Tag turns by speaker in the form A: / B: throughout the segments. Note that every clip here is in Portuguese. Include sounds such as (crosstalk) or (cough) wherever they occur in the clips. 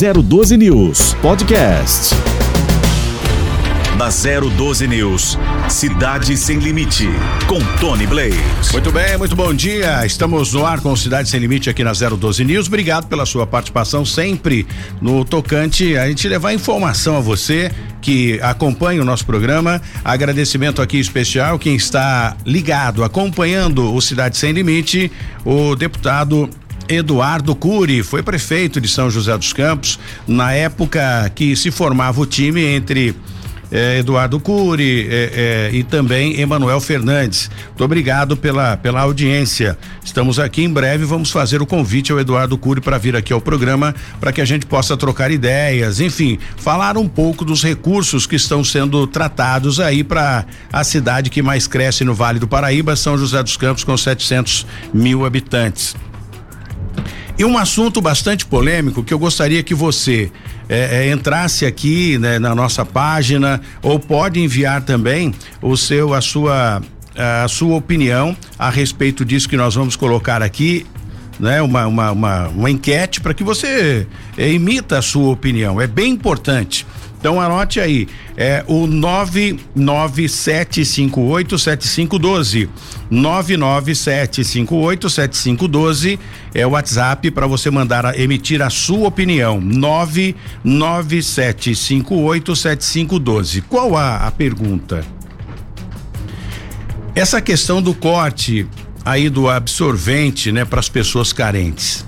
A: 012 News Podcast.
B: Na 012 News, Cidade Sem Limite, com Tony Blaze.
C: Muito bem, muito bom dia. Estamos no ar com Cidade Sem Limite aqui na 012 News. Obrigado pela sua participação sempre no tocante a gente levar informação a você que acompanha o nosso programa. Agradecimento aqui especial quem está ligado, acompanhando o Cidade Sem Limite, o deputado Eduardo Cury foi prefeito de São José dos Campos na época que se formava o time entre eh, Eduardo Cury eh, eh, e também Emanuel Fernandes. Muito obrigado pela, pela audiência. Estamos aqui em breve, vamos fazer o convite ao Eduardo Cury para vir aqui ao programa para que a gente possa trocar ideias, enfim, falar um pouco dos recursos que estão sendo tratados aí para a cidade que mais cresce no Vale do Paraíba, São José dos Campos, com 700 mil habitantes. E um assunto bastante polêmico que eu gostaria que você é, é, entrasse aqui né, na nossa página ou pode enviar também o seu a sua a sua opinião a respeito disso que nós vamos colocar aqui né, uma, uma, uma, uma enquete para que você é, imita a sua opinião. É bem importante. Então anote aí, é o 997587512. 997587512 é o WhatsApp para você mandar emitir a sua opinião. 997587512. Qual a, a pergunta? Essa questão do corte aí do absorvente, né, para as pessoas carentes.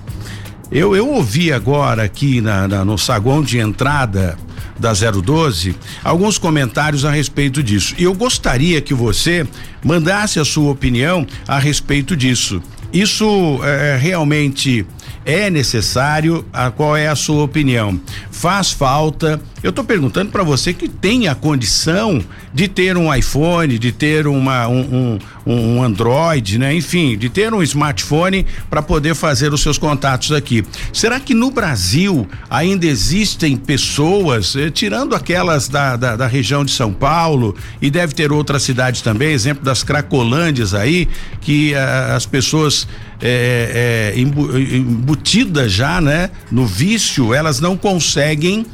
C: Eu, eu ouvi agora aqui na, na, no saguão de entrada da 012 alguns comentários a respeito disso. E eu gostaria que você mandasse a sua opinião a respeito disso. Isso é, realmente é necessário? A, qual é a sua opinião? Faz falta? Eu estou perguntando para você que tem a condição de ter um iPhone, de ter uma, um, um, um Android, né? Enfim, de ter um smartphone para poder fazer os seus contatos aqui. Será que no Brasil ainda existem pessoas, eh, tirando aquelas da, da, da, região de São Paulo, e deve ter outras cidades também, exemplo das Cracolândias aí, que ah, as pessoas é, é, embutidas já, né? No vício, elas não conseguem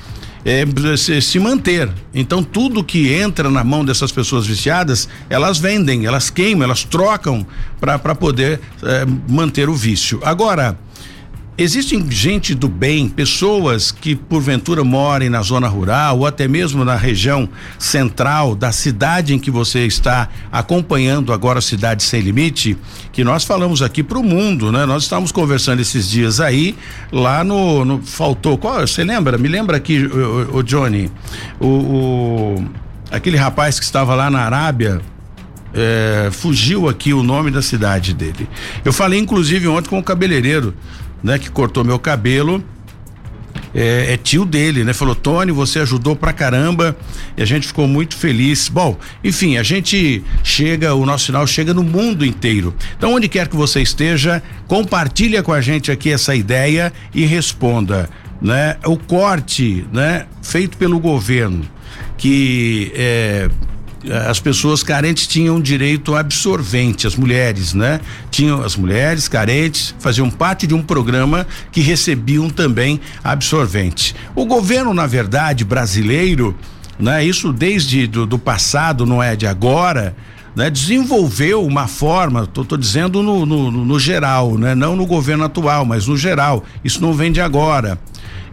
C: é, se, se, manter. Então tudo que entra na mão dessas pessoas viciadas, elas vendem, elas queimam, elas trocam para poder é, manter o vício. Agora, Existem gente do bem, pessoas que porventura morem na zona rural ou até mesmo na região central da cidade em que você está acompanhando agora a Cidade Sem Limite, que nós falamos aqui para o mundo, né? Nós estávamos conversando esses dias aí, lá no. no faltou. Qual? Você lembra? Me lembra aqui, o, o Johnny, o, o, aquele rapaz que estava lá na Arábia. É, fugiu aqui o nome da cidade dele. Eu falei inclusive ontem com o cabeleireiro né, que cortou meu cabelo. É, é, tio dele, né? Falou, Tony, você ajudou pra caramba e a gente ficou muito feliz. Bom, enfim, a gente chega, o nosso sinal chega no mundo inteiro. Então, onde quer que você esteja, compartilha com a gente aqui essa ideia e responda, né? O corte, né? Feito pelo governo, que é, as pessoas carentes tinham direito absorvente, as mulheres, né? Tinham as mulheres carentes faziam parte de um programa que recebiam também absorvente. O governo, na verdade, brasileiro, né? Isso desde do, do passado, não é de agora, né, desenvolveu uma forma, tô dizendo no, no, no, geral, né, não no governo atual, mas no geral. Isso não vem de agora.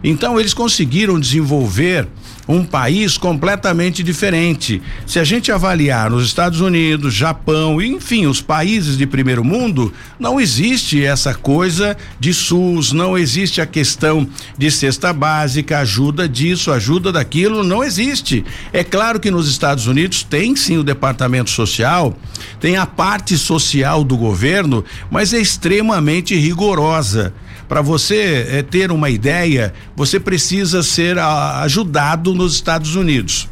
C: Então eles conseguiram desenvolver um país completamente diferente. Se a gente avaliar nos Estados Unidos, Japão, enfim, os países de primeiro mundo, não existe essa coisa de SUS, não existe a questão de cesta básica, ajuda disso, ajuda daquilo, não existe. É claro que nos Estados Unidos tem sim o departamento social, tem a parte social do governo, mas é extremamente rigorosa. Para você é, ter uma ideia, você precisa ser a, ajudado nos Estados Unidos.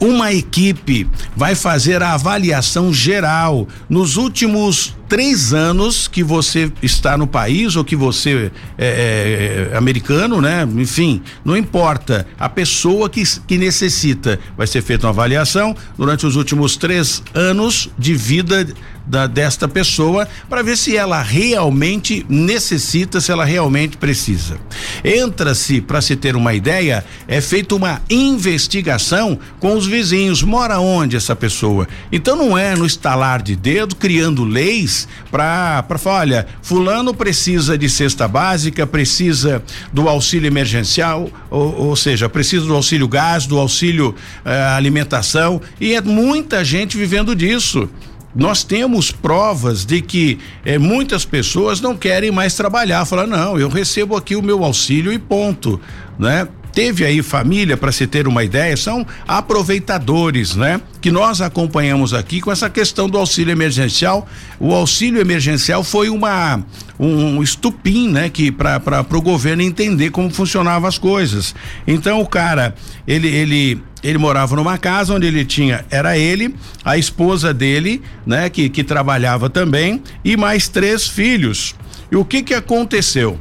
C: Uma equipe vai fazer a avaliação geral nos últimos três anos que você está no país ou que você é, é, é americano, né? Enfim, não importa. A pessoa que, que necessita vai ser feita uma avaliação durante os últimos três anos de vida da, desta pessoa para ver se ela realmente necessita, se ela realmente precisa. Entra-se, para se ter uma ideia, é feita uma investigação com os vizinhos. Mora onde essa pessoa? Então não é no estalar de dedo criando leis para falar, olha, fulano precisa de cesta básica, precisa do auxílio emergencial, ou, ou seja, precisa do auxílio gás, do auxílio eh, alimentação e é muita gente vivendo disso. Nós temos provas de que eh, muitas pessoas não querem mais trabalhar, falar não, eu recebo aqui o meu auxílio e ponto, né? Teve aí família, para se ter uma ideia, são aproveitadores, né? Que nós acompanhamos aqui com essa questão do auxílio emergencial. O auxílio emergencial foi uma um estupim, né? Que para o governo entender como funcionavam as coisas. Então o cara, ele ele ele morava numa casa onde ele tinha, era ele, a esposa dele, né, que, que trabalhava também, e mais três filhos. E o que que aconteceu?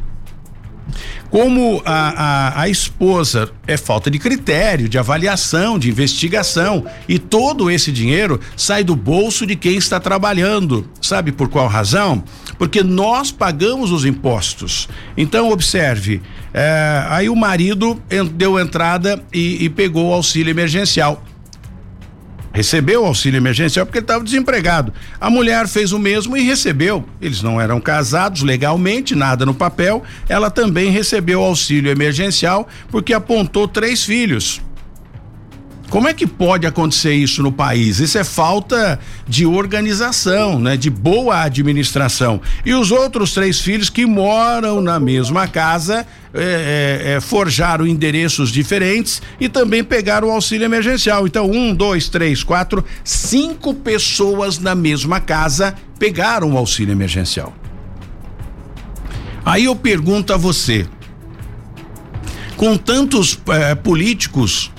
C: Como a, a, a, esposa é falta de critério, de avaliação, de investigação, e todo esse dinheiro sai do bolso de quem está trabalhando. Sabe por qual razão? Porque nós pagamos os impostos. Então, observe: é, aí o marido deu entrada e, e pegou o auxílio emergencial recebeu o auxílio emergencial porque ele estava desempregado. A mulher fez o mesmo e recebeu. Eles não eram casados legalmente, nada no papel. Ela também recebeu o auxílio emergencial porque apontou três filhos. Como é que pode acontecer isso no país? Isso é falta de organização, né? De boa administração. E os outros três filhos que moram na mesma casa é, é, é, forjaram endereços diferentes e também pegaram o auxílio emergencial. Então, um, dois, três, quatro, cinco pessoas na mesma casa pegaram o auxílio emergencial. Aí eu pergunto a você, com tantos eh, políticos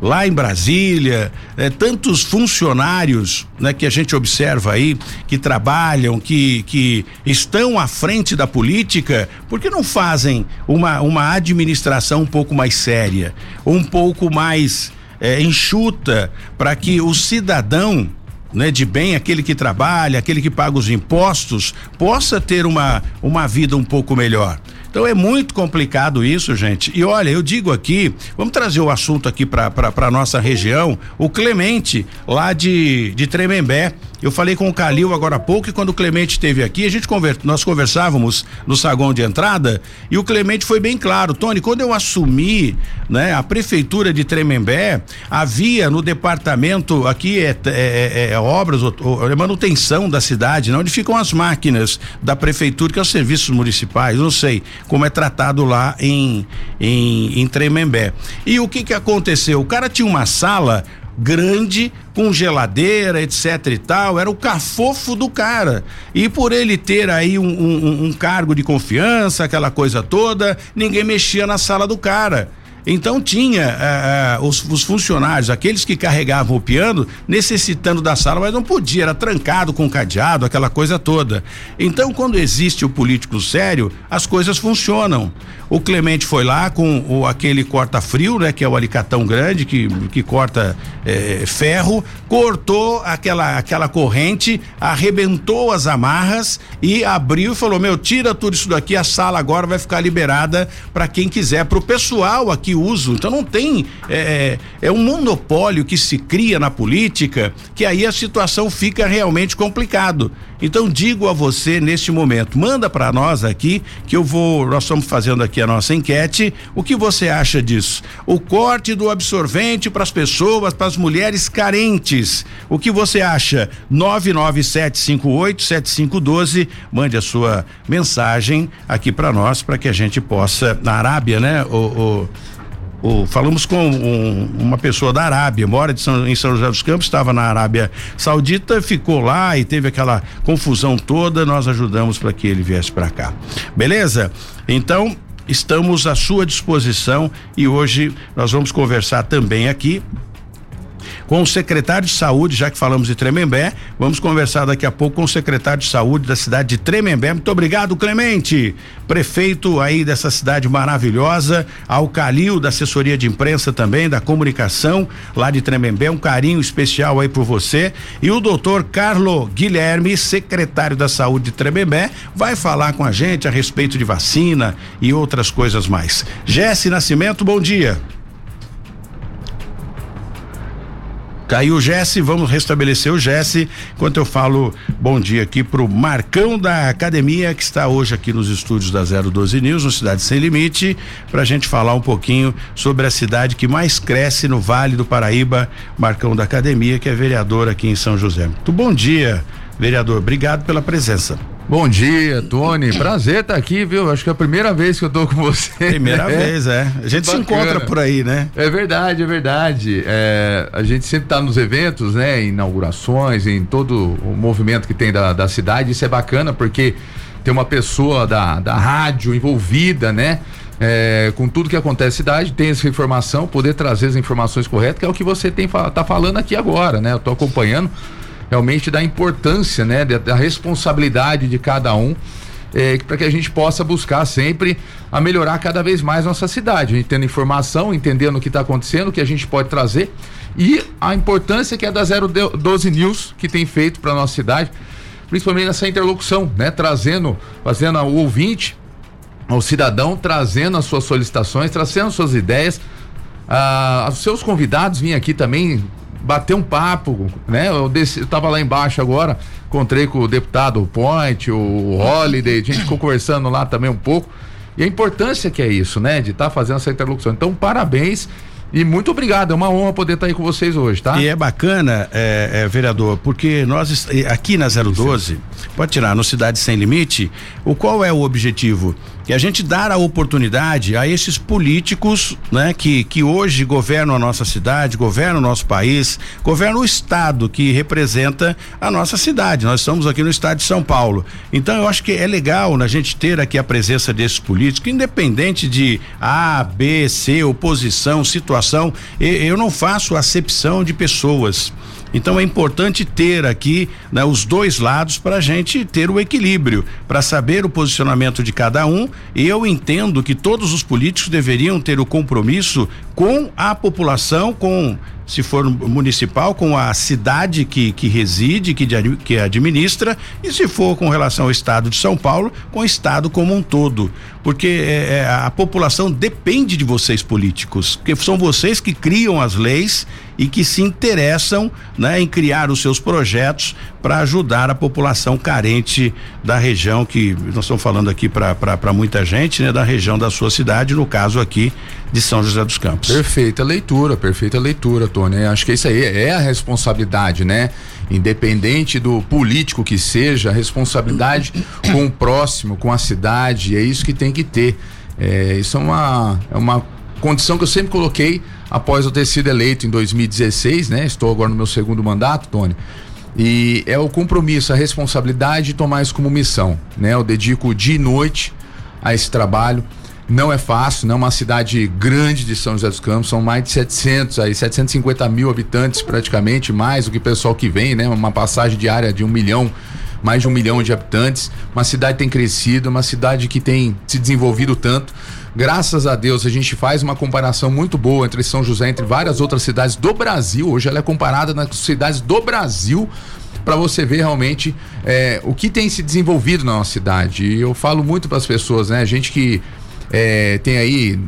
C: lá em Brasília, é, tantos funcionários, né, que a gente observa aí, que trabalham, que, que estão à frente da política, por que não fazem uma, uma administração um pouco mais séria, um pouco mais é, enxuta, para que o cidadão né, de bem, aquele que trabalha, aquele que paga os impostos, possa ter uma, uma vida um pouco melhor. Então é muito complicado isso, gente. E olha, eu digo aqui, vamos trazer o assunto aqui para nossa região. O Clemente, lá de, de Tremembé, eu falei com o Calil agora há pouco e quando o Clemente esteve aqui, a gente conver, nós conversávamos no saguão de entrada e o Clemente foi bem claro. Tony, quando eu assumi, né, a prefeitura de Tremembé, havia no departamento aqui é, é, é, é obras, é manutenção da cidade, não, onde ficam as máquinas da prefeitura, que é os serviços municipais, não sei como é tratado lá em, em, em Tremembé. E o que que aconteceu? O cara tinha uma sala grande, com geladeira, etc e tal, era o cafofo do cara. E por ele ter aí um, um, um cargo de confiança, aquela coisa toda, ninguém mexia na sala do cara. Então tinha uh, os, os, funcionários, aqueles que carregavam o piano, necessitando da sala, mas não podia, era trancado com cadeado, aquela coisa toda. Então, quando existe o político sério, as coisas funcionam. O Clemente foi lá com o, aquele corta-frio, né? Que é o alicatão grande que, que corta eh, ferro, cortou aquela, aquela corrente, arrebentou as amarras e abriu e falou: Meu, tira tudo isso daqui, a sala agora vai ficar liberada para quem quiser, para o pessoal aqui uso. Então não tem. É, é, é um monopólio que se cria na política que aí a situação fica realmente complicado. Então digo a você neste momento, manda para nós aqui que eu vou, nós estamos fazendo aqui a nossa enquete. O que você acha disso? O corte do absorvente para as pessoas, para as mulheres carentes. O que você acha? 997587512. Mande a sua mensagem aqui para nós para que a gente possa na Arábia, né? O, o o, falamos com um, uma pessoa da Arábia, mora São, em São José dos Campos, estava na Arábia Saudita, ficou lá e teve aquela confusão toda. Nós ajudamos para que ele viesse para cá. Beleza? Então, estamos à sua disposição e hoje nós vamos conversar também aqui com o secretário de saúde, já que falamos de Tremembé, vamos conversar daqui a pouco com o secretário de saúde da cidade de Tremembé. Muito obrigado, Clemente, prefeito aí dessa cidade maravilhosa, ao Calil da assessoria de imprensa também, da comunicação lá de Tremembé, um carinho especial aí por você e o doutor Carlo Guilherme, secretário da saúde de Tremembé, vai falar com a gente a respeito de vacina e outras coisas mais. Jesse Nascimento, bom dia. Caiu o Jesse, vamos restabelecer o Jesse, enquanto eu falo bom dia aqui pro Marcão da Academia, que está hoje aqui nos estúdios da 012 News, no Cidade Sem Limite, pra gente falar um pouquinho sobre a cidade que mais cresce no Vale do Paraíba, Marcão da Academia, que é vereador aqui em São José. Muito bom dia, vereador, obrigado pela presença.
D: Bom dia, Tony. Prazer estar tá aqui, viu? Acho que é a primeira vez que eu tô com você.
C: Primeira né? vez, é. A gente Bacana. se encontra por aí, né?
D: É verdade, é verdade. É, a gente sempre está nos eventos, né? Inaugurações, em todo o movimento que tem da, da cidade. Isso é bacana porque tem uma pessoa da, da rádio envolvida, né? É, com tudo que acontece na cidade, tem essa informação, poder trazer as informações corretas, que é o que você tem tá falando aqui agora, né? Eu tô acompanhando realmente da importância, né, da, responsabilidade de cada um. É, para que a gente possa buscar sempre a melhorar cada vez mais nossa cidade, a gente tendo informação, entendendo o que está acontecendo, o que a gente pode trazer e a importância que é da 012 News que tem feito para nossa cidade, principalmente nessa interlocução, né, trazendo, fazendo o ouvinte, o cidadão trazendo as suas solicitações, trazendo suas ideias, ah, os seus convidados vêm aqui também bater um papo, né? Eu, desci, eu tava lá embaixo agora, encontrei com o deputado Point, o Holiday, a gente ficou conversando lá também um pouco. E a importância que é isso, né? De estar tá fazendo essa interlocução. Então, parabéns. E muito obrigado, é uma honra poder estar tá aí com vocês hoje, tá?
C: E é bacana, é, é, vereador, porque nós aqui na 012, pode tirar, no Cidade Sem Limite, o qual é o objetivo? Que a gente dar a oportunidade a esses políticos, né, que, que hoje governam a nossa cidade, governam o nosso país, governam o estado que representa a nossa cidade. Nós estamos aqui no estado de São Paulo. Então eu acho que é legal a gente ter aqui a presença desses políticos, independente de A, B, C, oposição, situação, eu não faço acepção de pessoas. Então é importante ter aqui né, os dois lados para a gente ter o equilíbrio, para saber o posicionamento de cada um. Eu entendo que todos os políticos deveriam ter o compromisso com a população, com se for municipal, com a cidade que, que reside, que, que administra, e se for com relação ao estado de São Paulo, com o estado como um todo. Porque é, é, a população depende de vocês políticos, porque são vocês que criam as leis e que se interessam né, em criar os seus projetos para ajudar a população carente da região que nós estamos falando aqui para muita gente, né, da região da sua cidade, no caso aqui de São José dos Campos.
D: Perfeita leitura, perfeita leitura, Tony. Acho que isso aí é a responsabilidade, né? Independente do político que seja, a responsabilidade com o próximo, com a cidade, é isso que tem que ter. É, isso é uma, é uma condição que eu sempre coloquei após eu ter sido eleito em 2016, né? Estou agora no meu segundo mandato, Tony. E é o compromisso, a responsabilidade de tomar isso como missão, né? Eu dedico dia e noite a esse trabalho. Não é fácil, não é uma cidade grande de São José dos Campos, são mais de 700, aí 750 mil habitantes praticamente, mais do que o pessoal que vem, né? Uma passagem diária de um milhão, mais de um milhão de habitantes. Uma cidade tem crescido, uma cidade que tem se desenvolvido tanto. Graças a Deus, a gente faz uma comparação muito boa entre São José, entre várias outras cidades do Brasil. Hoje ela é comparada nas cidades do Brasil para você ver realmente é, o que tem se desenvolvido na nossa cidade. E eu falo muito para as pessoas, né? A gente que é, tem aí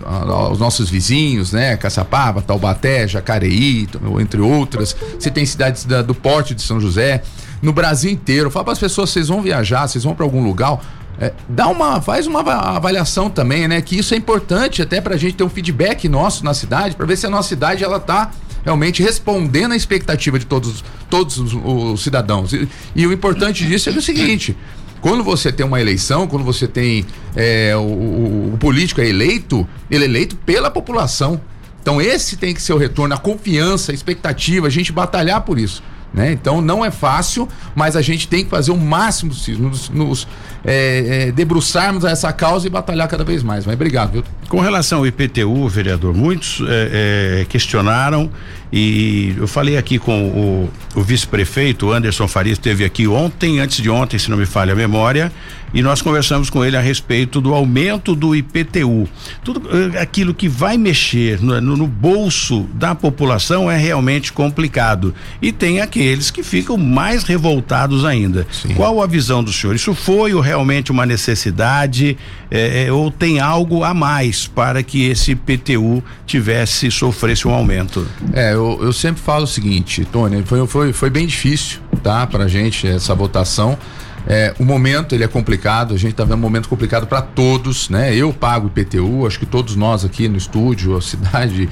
D: os nossos vizinhos, né? Caçapava, Taubaté, Jacareí, entre outras. Você tem cidades da, do Porte de São José. No Brasil inteiro. Fala para as pessoas: vocês vão viajar, vocês vão para algum lugar é, dá uma, faz uma avaliação também, né? Que isso é importante até para a gente ter um feedback nosso na cidade, para ver se a nossa cidade ela tá realmente respondendo à expectativa de todos, todos os, os cidadãos. E, e, o importante disso é o seguinte: quando você tem uma eleição, quando você tem é, o, o, o político é eleito, ele é eleito pela população. Então esse tem que ser o retorno, a confiança, a expectativa, a gente batalhar por isso. Né? Então não é fácil, mas a gente tem que fazer o máximo nos, nos é, é, debruçarmos a essa causa e batalhar cada vez mais. Mas obrigado, viu?
C: Com relação ao IPTU, vereador, muitos é, é, questionaram E eu falei aqui com o, o vice-prefeito, Anderson Farias, esteve aqui ontem, antes de ontem, se não me falha a memória, e nós conversamos com ele a respeito do aumento do IPTU. Tudo eh, aquilo que vai mexer no, no, bolso da população é realmente complicado. E tem aqueles que ficam mais revoltados ainda. Sim. Qual a visão do senhor? Isso foi realmente uma necessidade eh, eh, ou tem algo a mais para que esse IPTU tivesse, sofresse um aumento?
D: É, eu, eu sempre falo o seguinte, Tony, foi, foi, foi bem difícil, tá, pra gente essa votação. É, o momento ele é complicado, a gente está vendo um momento complicado para todos, né? Eu pago IPTU, acho que todos nós aqui no estúdio, a cidade,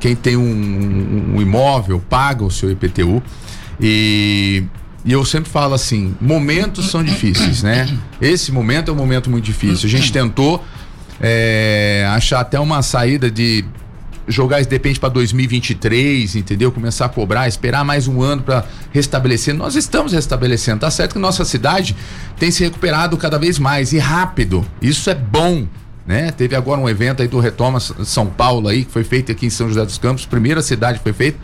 D: quem tem um, um imóvel paga o seu IPTU e e eu sempre falo assim, momentos são difíceis, né? Esse momento é um momento muito difícil. A gente tentou é, achar até uma saída de jogar esse depende para 2023, entendeu? Começar a cobrar, esperar mais um ano para restabelecer. Nós estamos restabelecendo. Tá certo que nossa cidade tem se recuperado cada vez mais e rápido. Isso é bom. Né? Teve agora um evento aí do Retoma São Paulo aí, que foi feito aqui em São José dos Campos, primeira cidade que foi feito.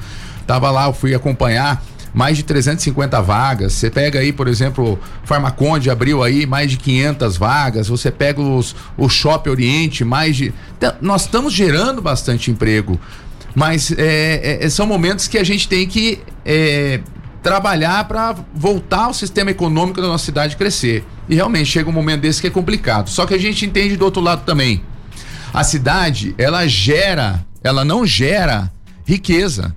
D: Tava lá, eu fui acompanhar mais de 350 vagas. Você pega aí, por exemplo, Farmaconde abriu aí mais de 500 vagas. Você pega os, o Shopping Oriente, mais de. Nós estamos gerando bastante emprego, mas é, é, são momentos que a gente tem que é, trabalhar para voltar o sistema econômico da nossa cidade crescer. E realmente chega um momento desse que é complicado. Só que a gente entende do outro lado também. A cidade, ela gera, ela não gera riqueza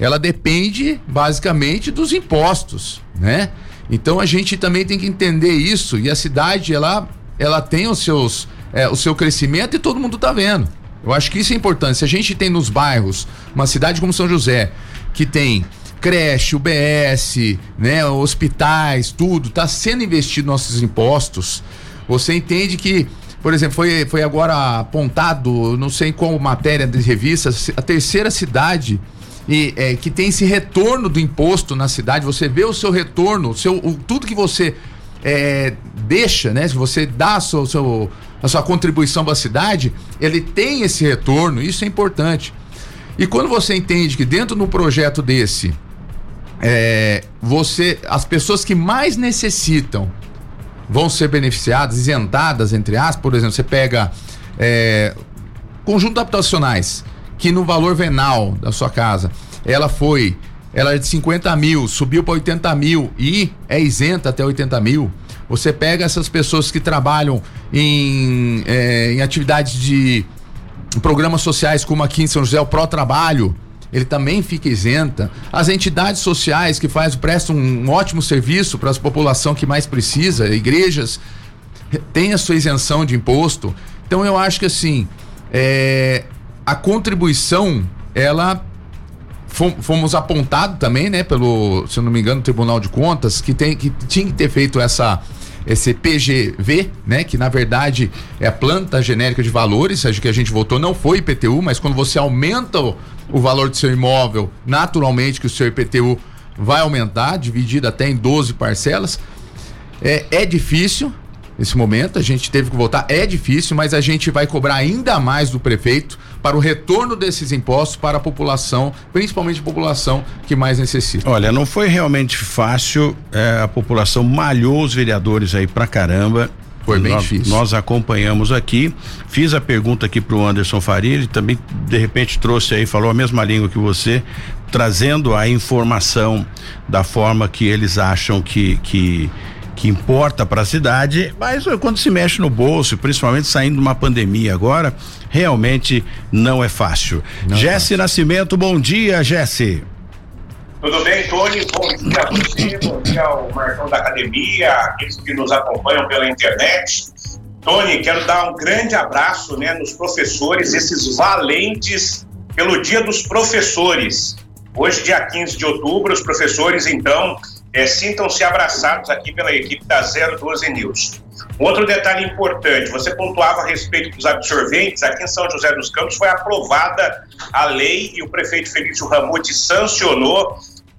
D: ela depende basicamente dos impostos, né? Então a gente também tem que entender isso e a cidade ela ela tem os seus é, o seu crescimento e todo mundo está vendo. Eu acho que isso é importante. Se a gente tem nos bairros uma cidade como São José que tem creche, UBS, né, hospitais, tudo está sendo investido nossos impostos. Você entende que por exemplo, foi, foi agora apontado, não sei em qual matéria de revista, a terceira cidade e é, que tem esse retorno do imposto na cidade, você vê o seu retorno, o seu, o, tudo que você é, deixa, né? Se você dá a sua, a sua contribuição para a cidade, ele tem esse retorno, isso é importante. E quando você entende que dentro de um projeto desse, é, você, as pessoas que mais necessitam vão ser beneficiadas, isentadas, entre aspas, por exemplo, você pega é, conjunto habitacionais que no valor venal da sua casa ela foi, ela é de 50 mil, subiu para 80 mil e é isenta até 80 mil. Você pega essas pessoas que trabalham em, é, em atividades de programas sociais, como aqui em São José, o Pro Trabalho, ele também fica isenta. As entidades sociais que faz, prestam um ótimo serviço para a população que mais precisa, igrejas, tem a sua isenção de imposto. Então eu acho que assim, é, a contribuição, ela fomos apontados também, né, pelo, se eu não me engano, Tribunal de Contas, que tem que tinha que ter feito essa esse PGV, né, que na verdade é a planta genérica de valores, acho que a gente votou não foi IPTU, mas quando você aumenta o, o valor do seu imóvel, naturalmente que o seu IPTU vai aumentar, dividido até em 12 parcelas. É, é difícil, nesse momento, a gente teve que votar, é difícil, mas a gente vai cobrar ainda mais do prefeito para o retorno desses impostos para a população, principalmente a população que mais necessita.
C: Olha, não foi realmente fácil, é, a população malhou os vereadores aí pra caramba.
D: Foi bem
C: nós,
D: difícil.
C: Nós acompanhamos aqui, fiz a pergunta aqui pro Anderson Faria, ele também de repente trouxe aí, falou a mesma língua que você, trazendo a informação da forma que eles acham que que que importa para a cidade, mas quando se mexe no bolso, principalmente saindo de uma pandemia agora, realmente não é fácil. É Jesse Nascimento, bom dia, Jesse.
E: Tudo bem, Tony? Bom dia a você, bom dia ao Marcão da Academia, aqueles que nos acompanham pela internet. Tony, quero dar um grande abraço né, nos professores, esses valentes pelo Dia dos Professores. Hoje, dia 15 de outubro, os professores, então, é, sintam-se abraçados aqui pela equipe da 012 News. Outro detalhe importante, você pontuava a respeito dos absorventes, aqui em São José dos Campos foi aprovada a lei e o prefeito Felício Ramute sancionou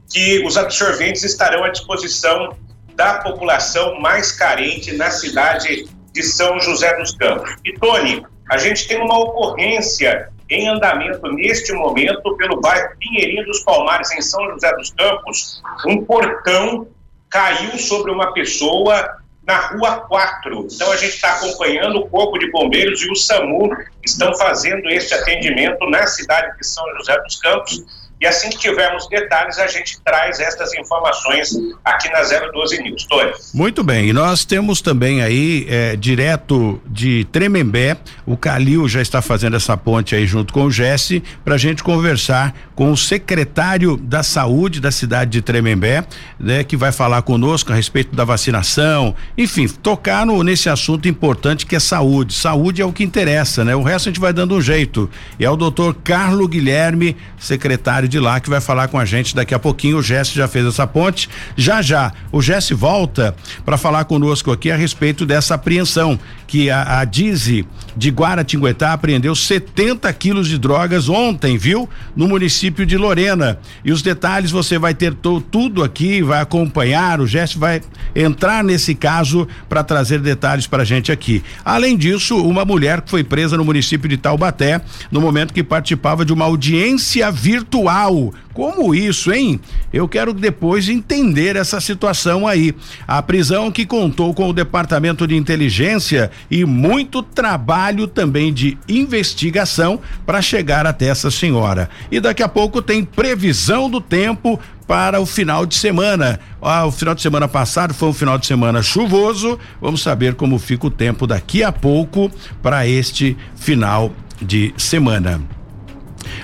E: que os absorventes estarão à disposição da população mais carente na cidade de São José dos Campos. E Tony, a gente tem uma ocorrência em andamento neste momento pelo bairro Pinheirinho dos Palmares, em São José dos Campos. Um portão caiu sobre uma pessoa na Rua 4. Então a gente está acompanhando o Corpo de Bombeiros e o SAMU estão fazendo este atendimento na cidade de São José dos Campos e assim que tivermos detalhes, a gente traz estas informações aqui na 012 News. Tony.
C: Muito bem, e nós temos também aí, é, direto de Tremembé, o Calil já está fazendo essa ponte aí junto com o Jesse, para a gente conversar com o secretário da saúde da cidade de Tremembé, né, que vai falar conosco a respeito da vacinação, enfim, tocar no, nesse assunto importante que é saúde. Saúde é o que interessa, né? O resto a gente vai dando um jeito. E é o doutor Carlo Guilherme, secretário de lá que vai falar com a gente daqui a pouquinho. O Jesse já fez essa ponte. Já já, o Jesse volta para falar conosco aqui a respeito dessa apreensão que a, a Dize de Guaratinguetá apreendeu 70 quilos de drogas ontem, viu? No município de Lorena. E os detalhes você vai ter tudo aqui, vai acompanhar. O Jesse vai entrar nesse caso para trazer detalhes para a gente aqui. Além disso, uma mulher que foi presa no município de Taubaté no momento que participava de uma audiência virtual como isso, hein? Eu quero depois entender essa situação aí. A prisão que contou com o Departamento de Inteligência e muito trabalho também de investigação para chegar até essa senhora. E daqui a pouco tem previsão do tempo para o final de semana. Ah, o final de semana passado foi um final de semana chuvoso. Vamos saber como fica o tempo daqui a pouco para este final de semana.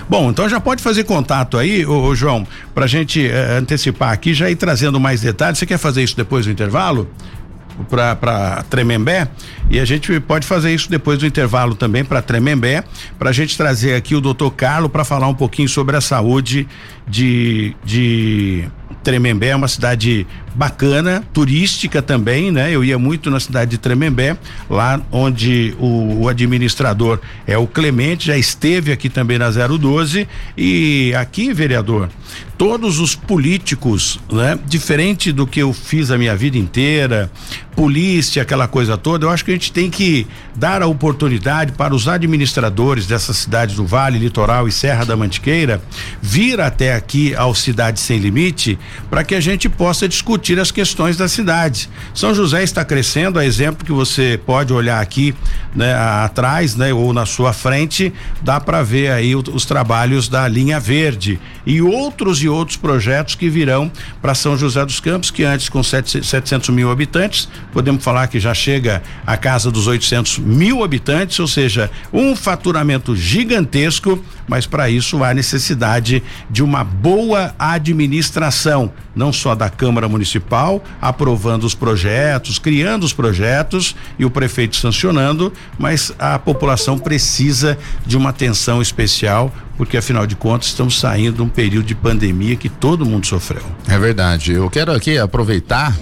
C: Bom, então já pode fazer contato aí, ô, ô João, pra gente eh, antecipar aqui, já ir trazendo mais detalhes. Você quer fazer isso depois do intervalo? para Tremembé e a gente pode fazer isso depois do intervalo também para Tremembé, para a gente trazer aqui o doutor Carlos para falar um pouquinho sobre a saúde de, de Tremembé, é uma cidade bacana, turística também, né? Eu ia muito na cidade de Tremembé, lá onde o, o, administrador é o Clemente, já esteve aqui também na 012 e aqui, vereador, todos os políticos, né? Diferente do que eu fiz a minha vida inteira, polícia, aquela coisa toda, eu acho que a gente tem que dar a oportunidade para os administradores dessas cidades do Vale, Litoral e Serra da Mantiqueira vir até aqui ao Cidade Sem Limite para que a gente possa discutir as questões da cidade. São José está crescendo, a exemplo que você pode olhar aqui, né, atrás, né, ou na sua frente, dá para ver aí os trabalhos da linha verde e outros e outros projetos que virão para São José dos Campos, que antes com sete, 700 mil habitantes, podemos falar que já chega à casa dos 800 mil habitantes, ou seja, um faturamento gigantesco, mas para isso há necessidade de uma boa administração, não só da Câmara Municipal, aprovando os projetos, criando os projetos e o prefeito sancionando, mas a população precisa de uma atenção especial, porque afinal de contas estamos saindo de um período de pandemia que todo mundo sofreu.
D: É verdade. Eu quero aqui aproveitar,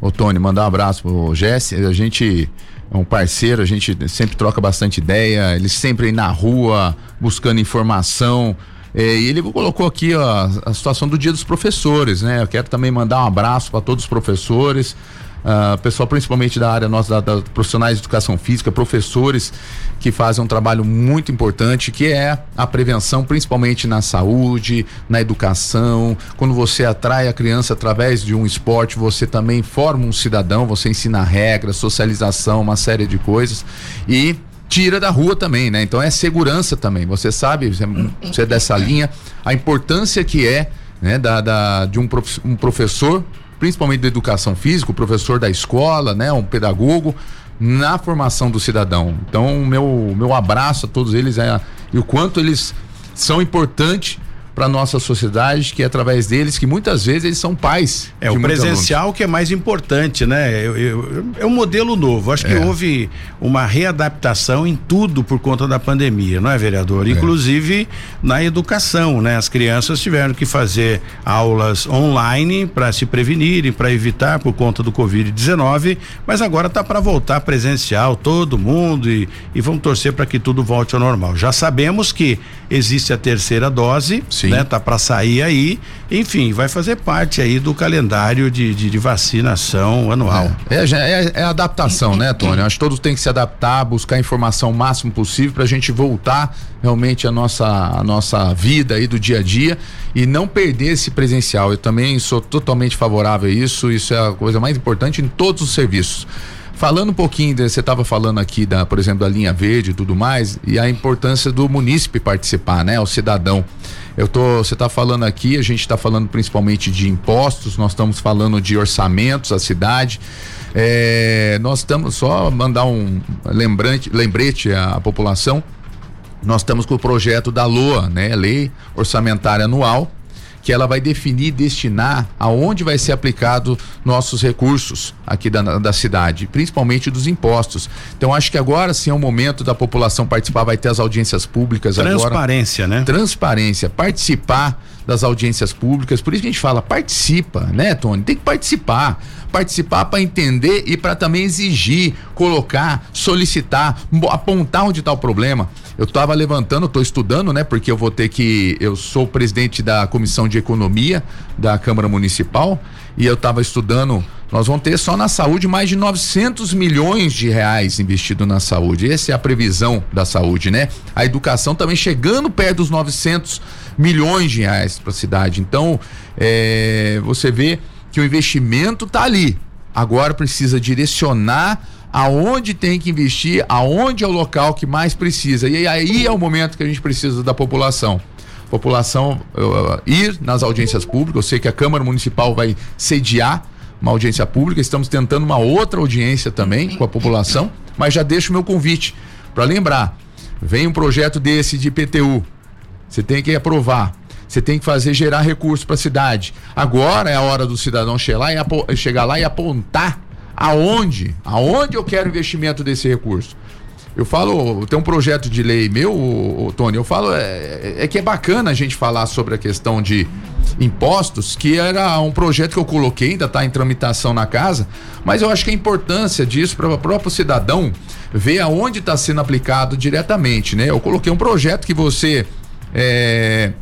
D: o Tony, mandar um abraço pro Jesse. A gente é um parceiro, a gente sempre troca bastante ideia, ele sempre aí na rua buscando informação. É, e ele colocou aqui ó, a situação do Dia dos Professores, né? Eu quero também mandar um abraço para todos os professores, uh, pessoal principalmente da área nossa, da, da, profissionais de educação física, professores que fazem um trabalho muito importante, que é a prevenção, principalmente na saúde, na educação. Quando você atrai a criança através de um esporte, você também forma um cidadão, você ensina regras, socialização, uma série de coisas. E tira da rua também, né? Então é segurança também. Você sabe, você é dessa linha, a importância que é, né, da, da de um, prof, um professor principalmente da educação física, o professor da escola, né, um pedagogo, na formação do cidadão. Então, meu meu abraço a todos eles é, e o quanto eles são importantes para nossa sociedade, que é através deles que muitas vezes eles são pais.
C: É o presencial que é mais importante, né? Eu, eu, é um modelo novo. Acho é. que houve uma readaptação em tudo por conta da pandemia, não é, vereador? É. Inclusive na educação, né? As crianças tiveram que fazer aulas online para se prevenirem, para evitar por conta do Covid-19, mas agora tá para voltar presencial todo mundo e, e vamos torcer para que tudo volte ao normal. Já sabemos que existe a terceira dose.
D: Sim
C: né? Tá para sair aí, enfim, vai fazer parte aí do calendário de, de, de vacinação anual.
D: É, é, é, é adaptação, né, Tony? Acho que todos têm que se adaptar, buscar a informação o máximo possível para a gente voltar realmente a nossa, a nossa vida aí do dia a dia e não perder esse presencial. Eu também sou totalmente favorável a isso, isso é a coisa mais importante em todos os serviços. Falando um pouquinho, você estava falando aqui da, por exemplo, da linha verde e tudo mais, e a importância do munícipe participar, né? O cidadão. Eu tô, você está falando aqui, a gente está falando principalmente de impostos, nós estamos falando de orçamentos, a cidade. É, nós estamos só mandar um lembrante, lembrete à população. Nós estamos com o projeto da LOA, né? Lei Orçamentária Anual que ela vai definir e destinar aonde vai ser aplicado nossos recursos aqui da, da cidade, principalmente dos impostos. Então acho que agora sim é o momento da população participar, vai ter as audiências públicas
C: Transparência,
D: agora.
C: né?
D: Transparência, participar das audiências públicas, por isso que a gente fala, participa, né, Tony? Tem que participar participar para entender e para também exigir, colocar, solicitar, apontar onde está o problema. Eu estava levantando, estou estudando, né? Porque eu vou ter que. Eu sou presidente da Comissão de Economia da Câmara Municipal e eu estava estudando. Nós vamos ter só na saúde mais de 900 milhões de reais investido na saúde. Essa é a previsão da saúde, né? A educação também chegando perto dos 900 milhões de reais para a cidade. Então, é, você vê que o investimento está ali. Agora precisa direcionar aonde tem que investir, aonde é o local que mais precisa. E aí é o momento que a gente precisa da população. População uh, ir nas audiências públicas. Eu sei que a Câmara Municipal vai sediar uma audiência pública. Estamos tentando uma outra audiência também com a população, mas já deixo o meu convite para lembrar. Vem um projeto desse de IPTU. Você tem que aprovar. Você tem que fazer gerar recursos para a cidade. Agora é a hora do cidadão chegar lá e, apontar aonde, aonde eu quero investimento desse recurso. Eu falo, tem um projeto de lei meu, Tony, eu falo, é, é, que é bacana a gente falar sobre a questão de impostos, que era um projeto que eu coloquei, ainda está em tramitação na casa, mas eu acho que a importância disso para o próprio cidadão ver aonde está sendo aplicado diretamente, né? Eu coloquei um projeto que você é,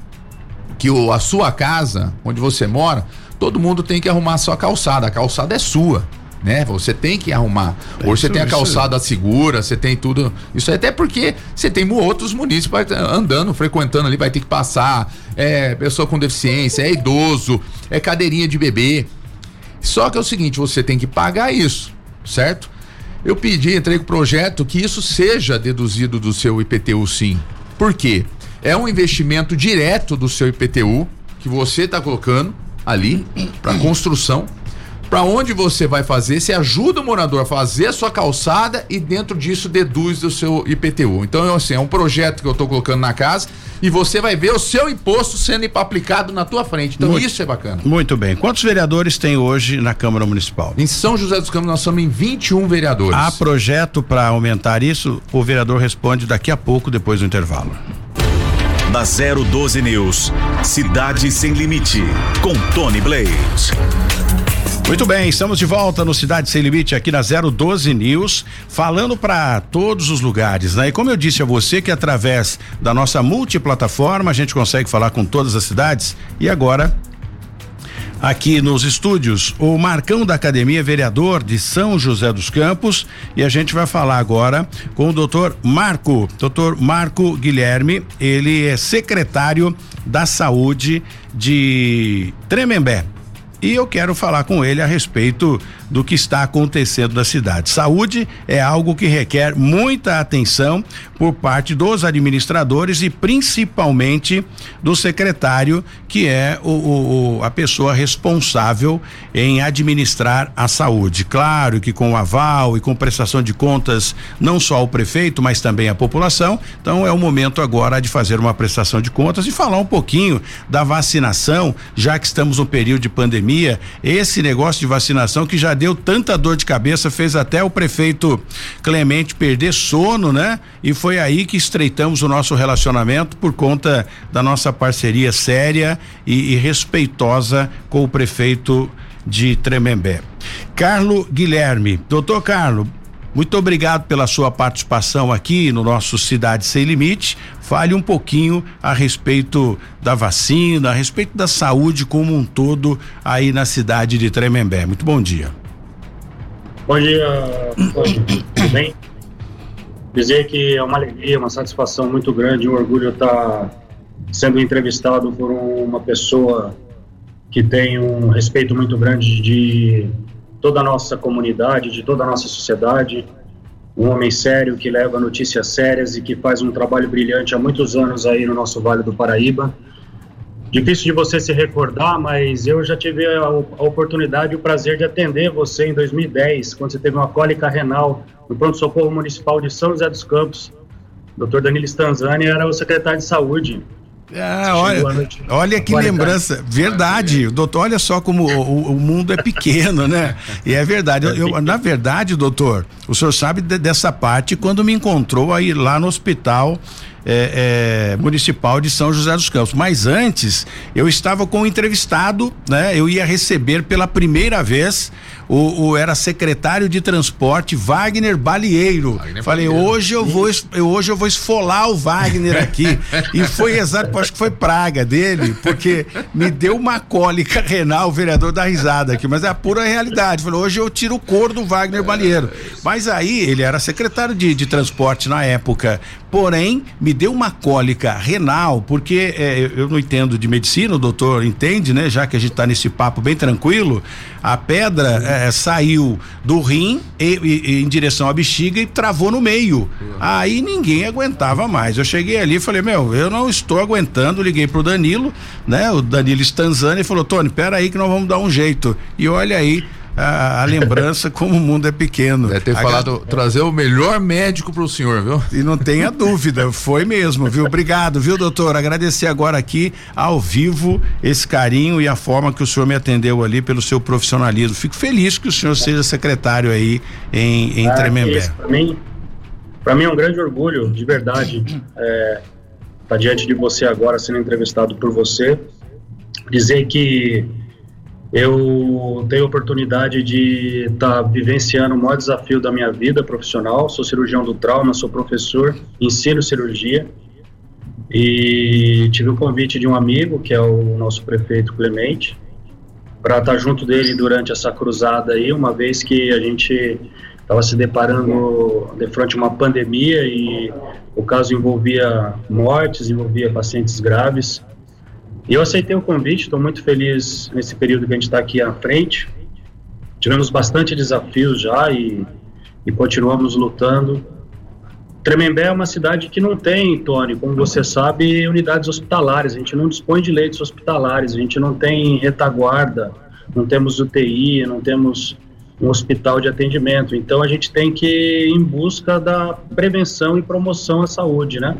D: que o, a sua casa, onde você mora, todo mundo tem que arrumar a sua calçada. A calçada é sua. Né? Você tem que arrumar. Hoje você tem a calçada segura, você tem tudo. Isso é até porque você tem outros munícipes andando, frequentando ali, vai ter que passar. É pessoa com deficiência, é idoso, é cadeirinha de bebê. Só que é o seguinte, você tem que pagar isso, certo? Eu pedi, entrei com o projeto que isso seja deduzido do seu IPTU sim. Por quê? É um investimento direto do seu IPTU que você está colocando ali para construção. Para onde você vai fazer, você ajuda o morador a fazer a sua calçada e dentro disso deduz do seu IPTU. Então, assim, é um projeto que eu estou colocando na casa e você vai ver o seu imposto sendo aplicado na tua frente. Então, muito, isso é bacana.
C: Muito bem. Quantos vereadores tem hoje na Câmara Municipal?
D: Em São José dos Campos nós somos em 21 vereadores.
C: Há projeto para aumentar isso? O vereador responde daqui a pouco, depois do intervalo.
B: Da 012 News, Cidade Sem Limite, com Tony Blade.
C: Muito bem, estamos de volta no Cidade Sem Limite aqui na 012 News, falando para todos os lugares, né? E como eu disse a você que através da nossa multiplataforma a gente consegue falar com todas as cidades e agora aqui nos estúdios o Marcão da Academia, vereador de São José dos Campos, e a gente vai falar agora com o doutor Marco, doutor Marco Guilherme, ele é secretário da Saúde de Tremembé. E eu quero falar com ele a respeito do que está acontecendo na cidade. Saúde é algo que requer muita atenção por parte dos administradores e principalmente do secretário, que é o, o, a pessoa responsável em administrar a saúde. Claro que com o aval e com prestação de contas, não só o prefeito, mas também a população. Então é o momento agora de fazer uma prestação de contas e falar um pouquinho da vacinação, já que estamos no período de pandemia. Esse negócio de vacinação que já deu tanta dor de cabeça, fez até o prefeito Clemente perder sono, né? E foi aí que estreitamos o nosso relacionamento por conta da nossa parceria séria e, e respeitosa com o prefeito de Tremembé. Carlo Guilherme, doutor Carlo, muito obrigado pela sua participação aqui no nosso Cidade Sem Limite. Fale um pouquinho a respeito da vacina, a respeito da saúde como um todo aí na cidade de Tremembé. Muito bom dia.
F: Bom dia, tudo bem? Dizer que é uma alegria, uma satisfação muito grande, um orgulho estar sendo entrevistado por uma pessoa que tem um respeito muito grande de toda a nossa comunidade, de toda a nossa sociedade, um homem sério que leva notícias sérias e que faz um trabalho brilhante há muitos anos aí no nosso Vale do Paraíba. Difícil de você se recordar, mas eu já tive a, a oportunidade e o prazer de atender você em 2010, quando você teve uma cólica renal no pronto-socorro municipal de São José dos Campos. O Dr. Danilo Stanzani era o secretário de saúde.
C: Ah, olha, olha que lembrança, verdade, doutor, olha só como o, o, mundo é pequeno, né? E é verdade, eu, eu, na verdade, doutor, o senhor sabe de, dessa parte quando me encontrou aí lá no hospital é, é, municipal de São José dos Campos. Mas antes, eu estava com um entrevistado, né? Eu ia receber pela primeira vez o, o era secretário de transporte Wagner Balieiro. Wagner Falei, Balieiro. hoje eu vou hoje eu vou esfolar o Wagner aqui. (laughs) e foi exato, acho que foi praga dele, porque me deu uma cólica renal, o vereador da risada aqui, mas é a pura realidade. Falei, hoje eu tiro o couro do Wagner Balieiro. Mas aí ele era secretário de, de transporte na época. Porém, me deu uma cólica renal, porque é, eu não entendo de medicina, o doutor entende, né? Já que a gente está nesse papo bem tranquilo, a pedra é, saiu do rim e, e, em direção à bexiga e travou no meio. Aí ninguém aguentava mais. Eu cheguei ali e falei, meu, eu não estou aguentando, liguei pro Danilo, né? O Danilo Stanzani falou, Tony, pera aí que nós vamos dar um jeito. E olha aí, a, a, lembrança (laughs) como o mundo é pequeno.
D: Deve ter a falado, trazer o melhor médico para o senhor, viu?
C: E não tenha (laughs) dúvida, foi mesmo, viu? Obrigado, viu, doutor? Agradecer agora aqui ao vivo esse carinho e a forma que o senhor me atendeu ali pelo seu profissionalismo. Fico feliz que o senhor seja secretário aí em, em ah, Tremembé.
F: Para mim, para mim é um grande orgulho, de verdade, é, estar tá diante de você agora, sendo entrevistado por você. Dizer que eu tenho a oportunidade de estar tá vivenciando o maior desafio da minha vida profissional. Sou cirurgião do trauma, sou professor, ensino cirurgia. E tive o convite de um amigo, que é o nosso prefeito Clemente, para estar tá junto dele durante essa cruzada aí, uma vez que a gente estava se deparando de frente a uma pandemia e o caso envolvia mortes, envolvia pacientes graves. E eu aceitei o convite, estou muito feliz nesse período que a gente está aqui à frente. Tivemos bastante desafios já e, e continuamos lutando. Tremembé é uma cidade que não tem, Tony, como você sabe, unidades hospitalares. A gente não dispõe de leitos hospitalares, a gente não tem retaguarda, não temos UTI, não temos um hospital de atendimento. Então a gente tem que ir em busca da prevenção e promoção à saúde, né?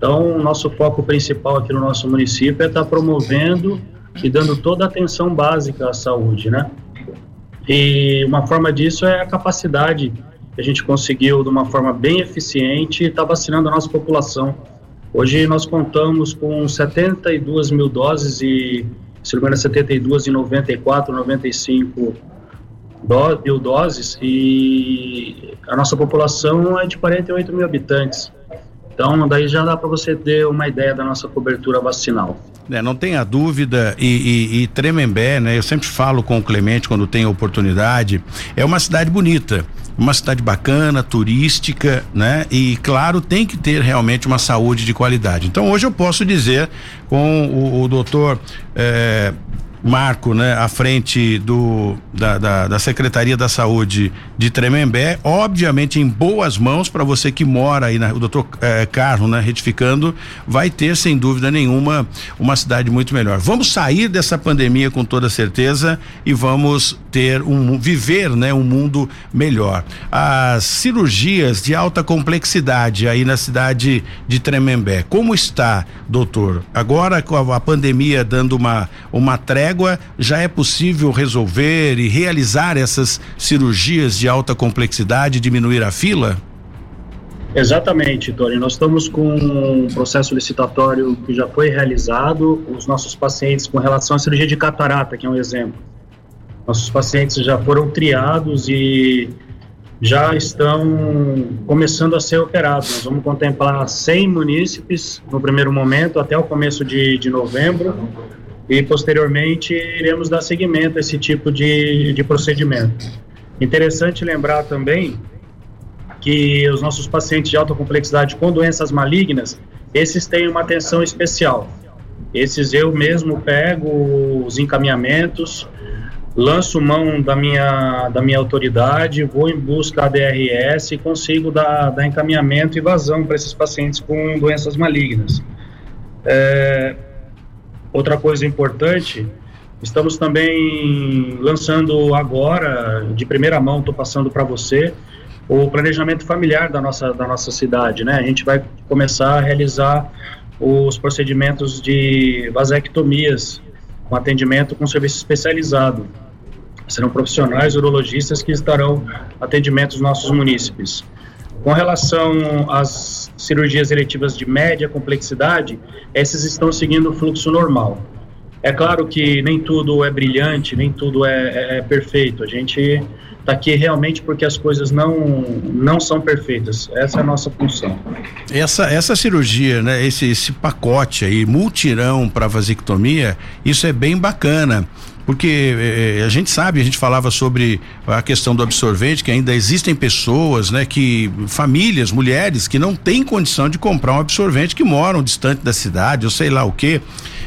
F: Então, nosso foco principal aqui no nosso município é estar promovendo e dando toda a atenção básica à saúde, né? E uma forma disso é a capacidade que a gente conseguiu, de uma forma bem eficiente, estar tá vacinando a nossa população. Hoje nós contamos com 72 mil doses e, se não me engano, 72 e 94, 95 mil doses e a nossa população é de 48 mil habitantes. Então, daí já dá para você ter uma ideia da nossa cobertura vacinal.
C: É, não tenha dúvida, e, e, e, Tremembé, né? Eu sempre falo com o Clemente quando tem oportunidade, é uma cidade bonita, uma cidade bacana, turística, né? E claro, tem que ter realmente uma saúde de qualidade. Então hoje eu posso dizer com o, o doutor eh, Marco, né, à frente do da, da, da, Secretaria da Saúde de Tremembé, obviamente em boas mãos para você que mora aí, na, o doutor eh, Carlos, né, retificando, vai ter sem dúvida nenhuma uma cidade muito melhor. Vamos sair dessa pandemia com toda certeza e vamos ter um viver, né, um mundo melhor. As cirurgias de alta complexidade aí na cidade de Tremembé, como está, doutor? Agora com a, a pandemia dando uma uma trégua já é possível resolver e realizar essas cirurgias de alta complexidade, diminuir a fila?
F: Exatamente, Tony. Nós estamos com um processo licitatório que já foi realizado. Os nossos pacientes, com relação à cirurgia de catarata, que é um exemplo, nossos pacientes já foram triados e já estão começando a ser operados. Nós vamos contemplar 100 munícipes no primeiro momento, até o começo de, de novembro, e posteriormente iremos dar seguimento a esse tipo de, de procedimento. Interessante lembrar também que os nossos pacientes de alta complexidade com doenças malignas, esses têm uma atenção especial. Esses eu mesmo pego os encaminhamentos, lanço mão da minha, da minha autoridade, vou em busca da DRS e consigo dar, dar encaminhamento e vazão para esses pacientes com doenças malignas. É, outra coisa importante, estamos também lançando agora, de primeira mão, estou passando para você, o planejamento familiar da nossa, da nossa cidade, né? A gente vai começar a realizar os procedimentos de vasectomias com atendimento com serviço especializado. Serão profissionais urologistas que estarão atendimento aos nossos munícipes. Com relação às cirurgias eletivas de média complexidade, essas estão seguindo o fluxo normal. É claro que nem tudo é brilhante, nem tudo é, é, é perfeito. A gente está aqui realmente porque as coisas não, não são perfeitas. Essa é a nossa função.
C: Essa, essa cirurgia, né, esse, esse pacote aí, multirão para vasectomia, isso é bem bacana porque eh, a gente sabe, a gente falava sobre a questão do absorvente, que ainda existem pessoas, né, que famílias, mulheres que não têm condição de comprar um absorvente, que moram distante da cidade, ou sei lá o quê.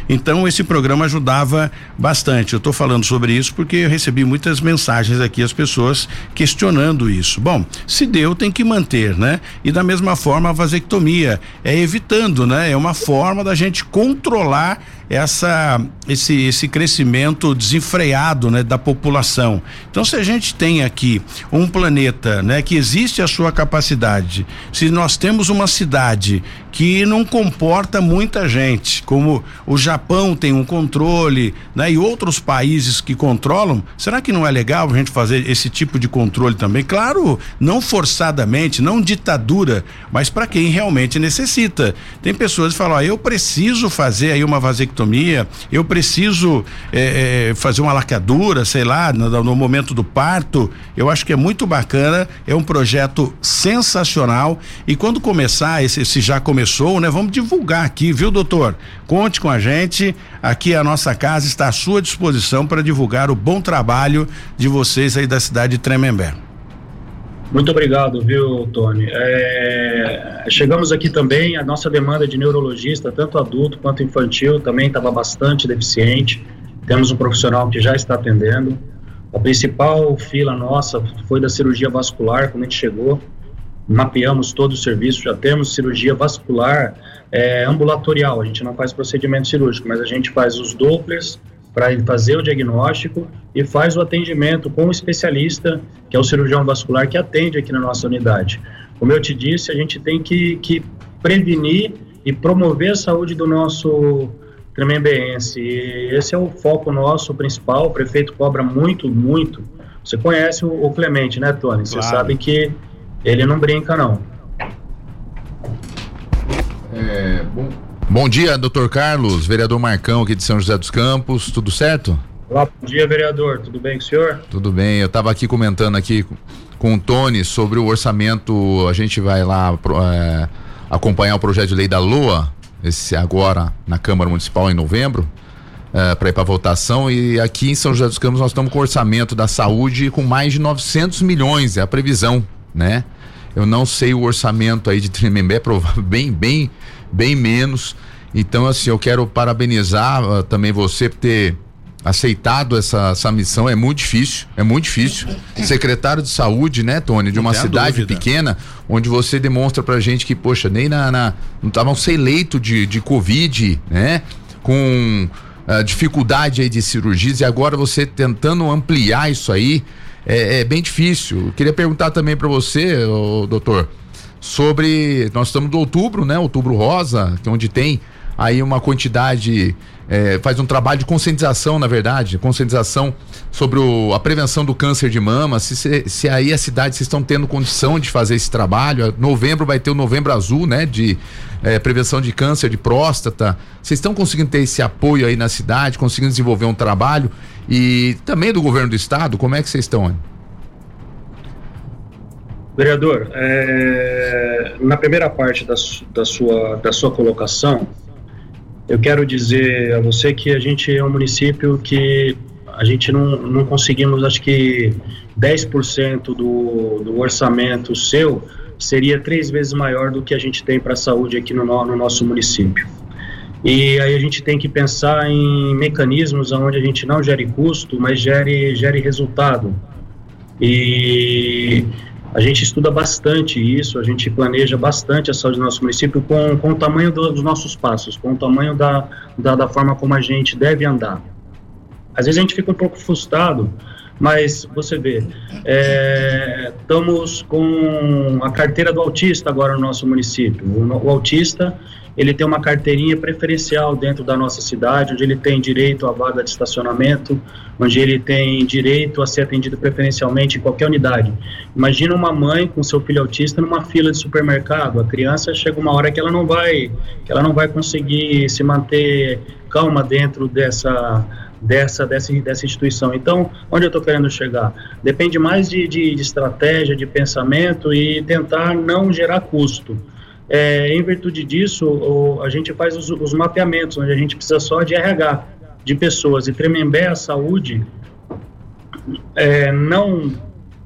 C: Então esse programa ajudava bastante. Eu estou falando sobre isso porque eu recebi muitas mensagens aqui as pessoas questionando isso. Bom, se deu tem que manter, né? E da mesma forma a vasectomia é evitando, né? É uma forma da gente controlar essa esse esse crescimento desenfreado, né, da população. Então se a gente tem aqui um planeta, né, que existe a sua capacidade, se nós temos uma cidade que não comporta muita gente, como o Japão tem um controle, né, e outros países que controlam, será que não é legal a gente fazer esse tipo de controle também? Claro, não forçadamente, não ditadura, mas para quem realmente necessita. Tem pessoas que falam, ó, eu preciso fazer aí uma vasectomia, eu preciso é, é, fazer uma lacadura, sei lá, no, no momento do parto. Eu acho que é muito bacana, é um projeto sensacional e quando começar, esse, esse já começou começou, né? Vamos divulgar aqui, viu, doutor? Conte com a gente. Aqui a nossa casa está à sua disposição para divulgar o bom trabalho de vocês aí da cidade de Tremembé.
F: Muito obrigado, viu, Tony? É, chegamos aqui também, a nossa demanda de neurologista, tanto adulto quanto infantil, também estava bastante deficiente. Temos um profissional que já está atendendo. A principal fila nossa foi da cirurgia vascular, quando a gente chegou mapeamos todo o serviço, já temos cirurgia vascular é, ambulatorial, a gente não faz procedimento cirúrgico, mas a gente faz os Dopplers para fazer o diagnóstico e faz o atendimento com o especialista, que é o cirurgião vascular que atende aqui na nossa unidade. Como eu te disse, a gente tem que, que prevenir e promover a saúde do nosso tremembeense. E esse é o foco nosso principal, o prefeito cobra muito, muito. Você conhece o, o Clemente, né, Tony? Você claro. sabe que ele não brinca, não.
D: É, bom, bom dia, doutor Carlos, vereador Marcão aqui de São José dos Campos, tudo certo?
F: Olá, bom dia, vereador, tudo bem com o senhor?
D: Tudo bem, eu estava aqui comentando aqui com o Tony sobre o orçamento, a gente vai lá é, acompanhar o projeto de lei da LOA, esse agora na Câmara Municipal em novembro, é, para ir para votação e aqui em São José dos Campos nós estamos com o orçamento da saúde com mais de 900 milhões, é a previsão né? Eu não sei o orçamento aí de Tremembé, (laughs) bem, bem, bem menos. Então, assim, eu quero parabenizar uh, também você por ter aceitado essa, essa missão. É muito difícil, é muito difícil. Secretário de Saúde, né, Tony, de uma cidade dúvida. pequena, onde você demonstra pra gente que, poxa, nem na. na não estavam sem leito de, de Covid, né? Com uh, dificuldade aí de cirurgias e agora você tentando ampliar isso aí é, é bem difícil. Eu queria perguntar também para você, doutor, sobre. Nós estamos no outubro, né? Outubro rosa, que é onde tem aí uma quantidade. É, faz um trabalho de conscientização, na verdade, conscientização sobre o, a prevenção do câncer de mama. Se, se, se aí a cidade vocês estão tendo condição de fazer esse trabalho, novembro vai ter o novembro azul, né? De é, prevenção de câncer de próstata. Vocês estão conseguindo ter esse apoio aí na cidade, conseguindo desenvolver um trabalho e também do governo do estado, como é que vocês estão?
F: Vereador, é, na primeira parte da, da, sua, da sua colocação, eu quero dizer a você que a gente é um município que a gente não, não conseguimos, acho que 10% do, do orçamento seu seria três vezes maior do que a gente tem para a saúde aqui no, no nosso município. E aí a gente tem que pensar em mecanismos onde a gente não gere custo, mas gere, gere resultado. E a gente estuda bastante isso, a gente planeja bastante a saúde do nosso município com, com o tamanho do, dos nossos passos, com o tamanho da, da, da forma como a gente deve andar. Às vezes a gente fica um pouco frustrado, mas você vê, é, estamos com a carteira do autista agora no nosso município. O, o, autista ele tem uma carteirinha preferencial dentro da nossa cidade, onde ele tem direito à vaga de estacionamento, onde ele tem direito a ser atendido preferencialmente em qualquer unidade. Imagina uma mãe com seu filho autista numa fila de supermercado. A criança chega uma hora que ela não vai, que ela não vai conseguir se manter calma dentro dessa dessa, dessa, dessa instituição. Então, onde eu estou querendo chegar? Depende mais de, de, de, estratégia, de pensamento e tentar não gerar custo. É, em virtude disso, o, a gente faz os, os, mapeamentos, onde a gente precisa só de RH, de pessoas. E Tremembé, a saúde, é, não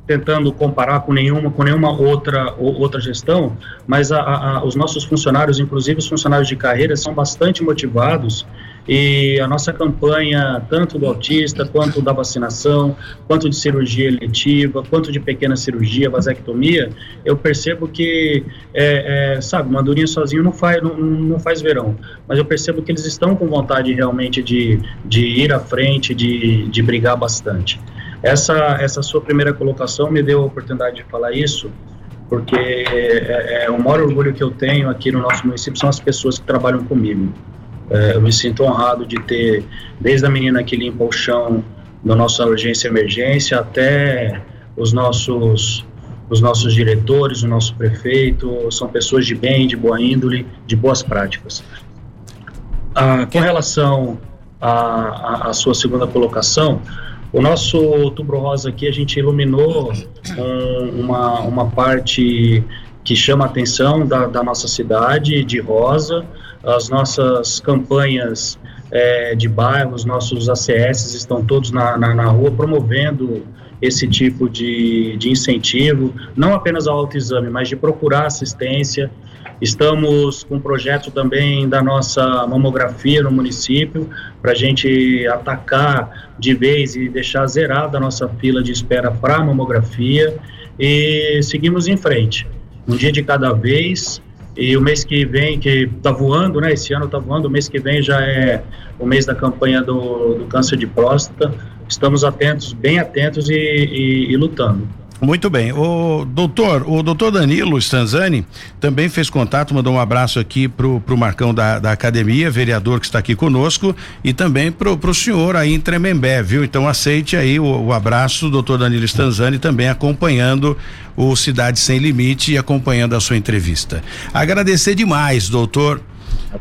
F: tentando comparar com nenhuma, com nenhuma outra, outra gestão, mas a, a, os nossos funcionários, inclusive os funcionários de carreira, são bastante motivados e a nossa campanha, tanto do autista, quanto da vacinação, quanto de cirurgia eletiva, quanto de pequena cirurgia, vasectomia, eu percebo que, é, é, sabe, Mandurinha sozinho não faz, não, não faz verão, mas eu percebo que eles estão com vontade realmente de, de ir à frente, de, de brigar bastante. Essa, essa sua primeira colocação me deu a oportunidade de falar isso, porque é, é, o maior orgulho que eu tenho aqui no nosso município são as pessoas que trabalham comigo. É, eu me sinto honrado de ter, desde a menina que limpa o chão da nossa urgência emergência, até os nossos, os nossos diretores, o nosso prefeito, são pessoas de bem, de boa índole, de boas práticas. Ah, com relação à, à sua segunda colocação, o nosso Outubro Rosa aqui, a gente iluminou um, uma, uma parte que chama a atenção da, da nossa cidade de rosa, as nossas campanhas é, de bairros, nossos ACS estão todos na, na, na, rua promovendo esse tipo de, de incentivo, não apenas ao autoexame, mas de procurar assistência. Estamos com um projeto também da nossa mamografia no município, para a gente atacar de vez e deixar zerada a nossa fila de espera para mamografia e seguimos em frente. Um dia de cada vez, e o mês que vem, que está voando, né? Esse ano está voando, o mês que vem já é o mês da campanha do, do câncer de próstata. Estamos atentos, bem atentos e, e, e lutando.
C: Muito bem. O doutor, o doutor Danilo Stanzani também fez contato, mandou um abraço aqui pro, pro Marcão da, da academia, vereador que está aqui conosco, e também pro, pro senhor aí em Tremembé, viu? Então aceite aí o, o abraço, doutor Danilo Stanzani, também acompanhando o Cidade Sem Limite e acompanhando a sua entrevista. Agradecer demais, doutor,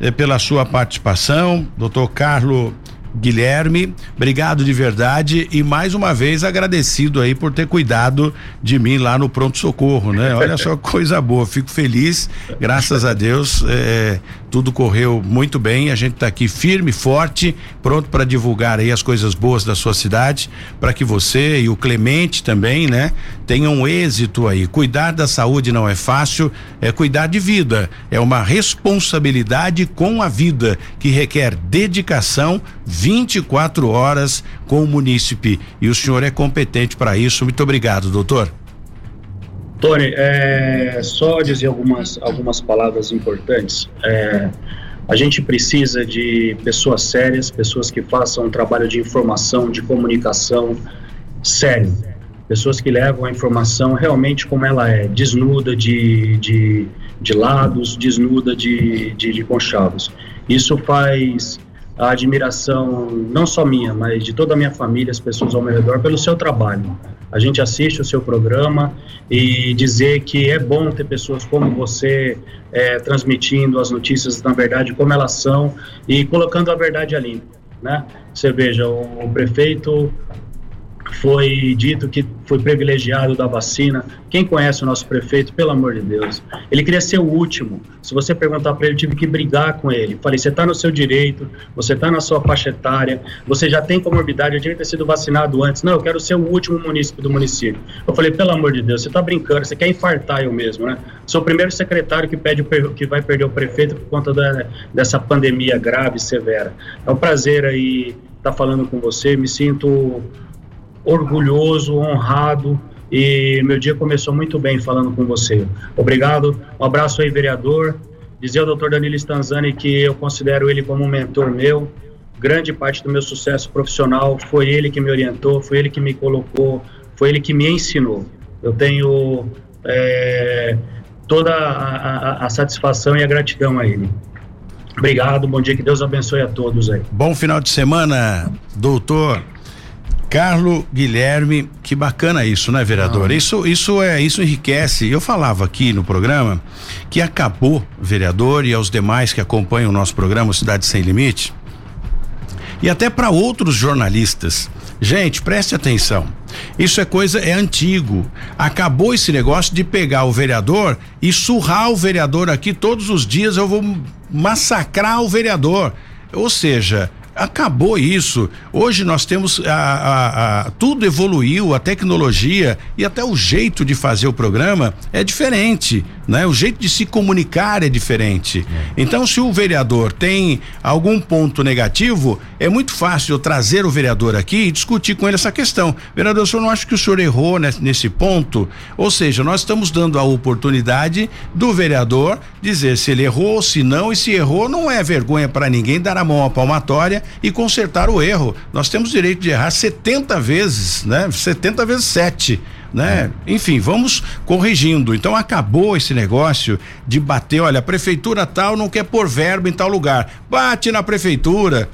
C: eh, pela sua participação, doutor Carlos Guilherme, obrigado de verdade e mais uma vez agradecido aí por ter cuidado de mim lá no pronto socorro, né? Olha só coisa boa, fico feliz, graças a Deus, é, tudo correu muito bem, a gente está aqui firme, forte, pronto para divulgar aí as coisas boas da sua cidade, para que você e o Clemente também, né, tenham êxito aí. Cuidar da saúde não é fácil, é cuidar de vida, é uma responsabilidade com a vida que requer dedicação 24 horas com o munícipe e o senhor é competente para isso. Muito obrigado, doutor.
F: Tony, é, só dizer algumas, algumas palavras importantes. É, a gente precisa de pessoas sérias, pessoas que façam um trabalho de informação, de comunicação sério. Pessoas que levam a informação realmente como ela é, desnuda de, de, de lados, desnuda de, de, de conchavos. Isso faz a admiração, não só minha, mas de toda a minha família, as pessoas ao meu redor, pelo seu trabalho. A gente assiste o seu programa e dizer que é bom ter pessoas como você é, transmitindo as notícias na verdade como elas são e colocando a verdade ali, né? Você veja, o, o prefeito foi dito que foi privilegiado da vacina. Quem conhece o nosso prefeito, pelo amor de Deus, ele queria ser o último. Se você perguntar para ele, eu tive que brigar com ele. Falei: você está no seu direito, você está na sua faixa etária, você já tem comorbidade, eu devia ter sido vacinado antes. Não, eu quero ser o último município do município. Eu falei: pelo amor de Deus, você está brincando, você quer infartar eu mesmo, né? Sou o primeiro secretário que, pede, que vai perder o prefeito por conta da, dessa pandemia grave e severa. É um prazer aí estar tá falando com você, me sinto orgulhoso, honrado e meu dia começou muito bem falando com você. Obrigado, um abraço aí, vereador. Dizer ao doutor Danilo Stanzani que eu considero ele como um mentor meu. Grande parte do meu sucesso profissional foi ele que me orientou, foi ele que me colocou, foi ele que me ensinou. Eu tenho é, toda a, a, a satisfação e a gratidão a ele. Obrigado, bom dia, que Deus abençoe a todos aí.
C: Bom final de semana, doutor. Carlos Guilherme, que bacana isso, né, vereador? Isso, isso é, isso enriquece. Eu falava aqui no programa que acabou, vereador, e aos demais que acompanham o nosso programa Cidade Sem Limite, e até para outros jornalistas. Gente, preste atenção. Isso é coisa, é antigo. Acabou esse negócio de pegar o vereador e surrar o vereador aqui todos os dias. Eu vou massacrar o vereador. Ou seja, acabou isso. Hoje nós temos a, a, a, tudo evoluiu, a tecnologia e até o jeito de fazer o programa é diferente, né? O jeito de se comunicar é diferente. É. Então, se o vereador tem algum ponto negativo, é muito fácil eu trazer o vereador aqui e discutir com ele essa questão. Vereador, o senhor não acha que o senhor errou nesse, nesse ponto? Ou seja, nós estamos dando a oportunidade do vereador dizer se ele errou, se não e se errou, não é vergonha para ninguém dar a mão à palmatória e consertar o erro. Nós temos direito de errar 70 vezes, né? 70 vezes 7. Né? É. Enfim, vamos corrigindo. Então acabou esse negócio de bater, olha, a prefeitura tal não quer pôr verbo em tal lugar. Bate na prefeitura.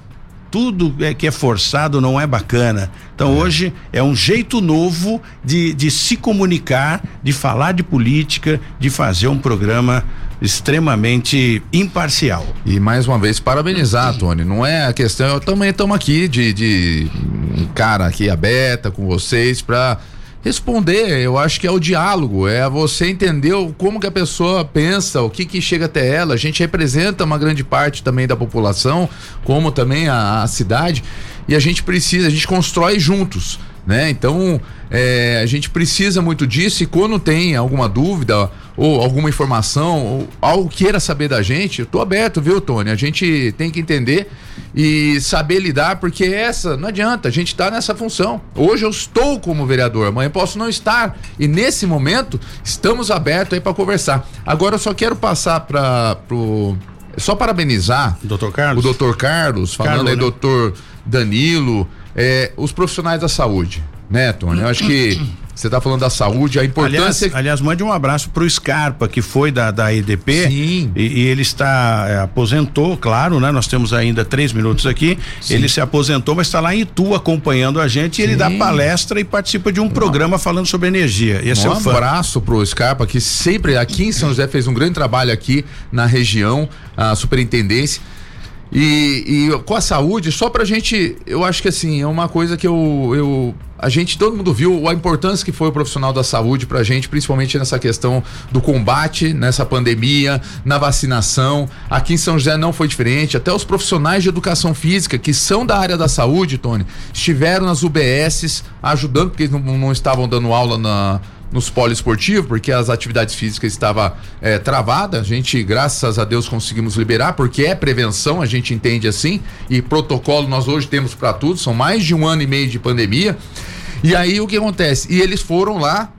C: Tudo é que é forçado não é bacana. Então é. hoje é um jeito novo de, de se comunicar, de falar de política, de fazer um programa extremamente imparcial.
D: E mais uma vez, parabenizar, Tony. Não é a questão, eu também estamos aqui de, de um cara aqui aberta com vocês para responder, eu acho que é o diálogo, é você entender como que a pessoa pensa, o que que chega até ela. A gente representa uma grande parte também da população, como também a, a cidade, e a gente precisa, a gente constrói juntos né? Então é, a gente precisa muito disso e quando tem alguma dúvida ou alguma informação ou algo queira saber da gente, eu tô aberto, viu, Tony? A gente tem que entender e saber lidar, porque essa não adianta, a gente tá nessa função. Hoje eu estou como vereador, amanhã posso não estar e nesse momento estamos abertos aí para conversar. Agora eu só quero passar para pro só parabenizar
C: Dr. Carlos.
D: o doutor Carlos, falando Carlos, aí, né? doutor Danilo, é, os profissionais da saúde, né, Tony? Eu acho que (clears throat) você está falando da saúde, a importância.
C: Aliás, aliás, mande um abraço para o Scarpa, que foi da, da EDP.
D: Sim.
C: E, e ele está, é, aposentou, claro, né? Nós temos ainda três minutos aqui. Sim. Ele se aposentou, mas está lá em Itu acompanhando a gente. E ele dá palestra e participa de um programa falando sobre energia. Esse
D: um
C: é o fã.
D: abraço pro Scarpa, que sempre aqui em São José fez um grande trabalho aqui na região, a superintendência. E, e, com a saúde, só pra gente, eu acho que assim, é uma coisa que eu, eu. A gente, todo mundo viu a importância que foi o profissional da saúde pra gente, principalmente nessa questão do combate, nessa pandemia, na vacinação. Aqui em São José não foi diferente. Até os profissionais de educação física, que são da área da saúde, Tony, estiveram nas UBSs ajudando, porque eles não, não estavam dando aula na, nos poliesportivos, porque as atividades físicas estavam é, travadas. A gente, graças a Deus, conseguimos liberar, porque é prevenção, a gente entende assim, e protocolo nós hoje temos para tudo, são mais de um ano e meio de pandemia. E aí o que acontece? E eles foram lá,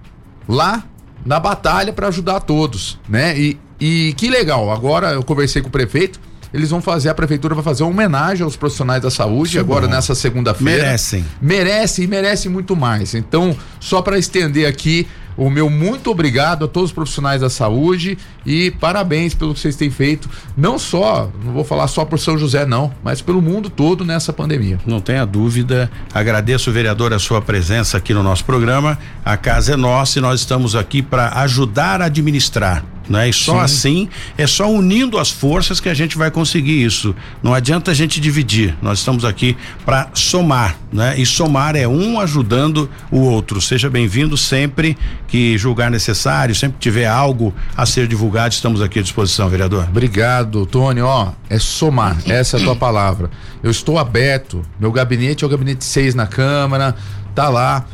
D: lá na batalha para ajudar todos, né? E, e que legal, agora eu conversei com o prefeito eles vão fazer, a prefeitura vai fazer uma homenagem aos profissionais da saúde agora bom. nessa segunda-feira.
C: Merecem.
D: Merecem e merecem muito mais. Então, só para estender aqui o meu muito obrigado a todos os profissionais da saúde e parabéns pelo que vocês têm feito, não só, não vou falar só por São José não, mas pelo mundo todo nessa pandemia.
C: Não tenha dúvida. Agradeço vereador a sua presença aqui no nosso programa. A casa é nossa e nós estamos aqui para ajudar a administrar né? E só Sim. assim, é só unindo as forças que a gente vai conseguir isso. Não adianta a gente dividir. Nós estamos aqui para somar, né? E somar é um ajudando o outro. Seja bem-vindo sempre que julgar necessário, sempre que tiver algo a ser divulgado, estamos aqui à disposição, vereador.
D: Obrigado, Tony. Ó, é somar. (clears throat) Essa é a tua palavra. Eu estou aberto. Meu gabinete é o gabinete 6 na Câmara, tá lá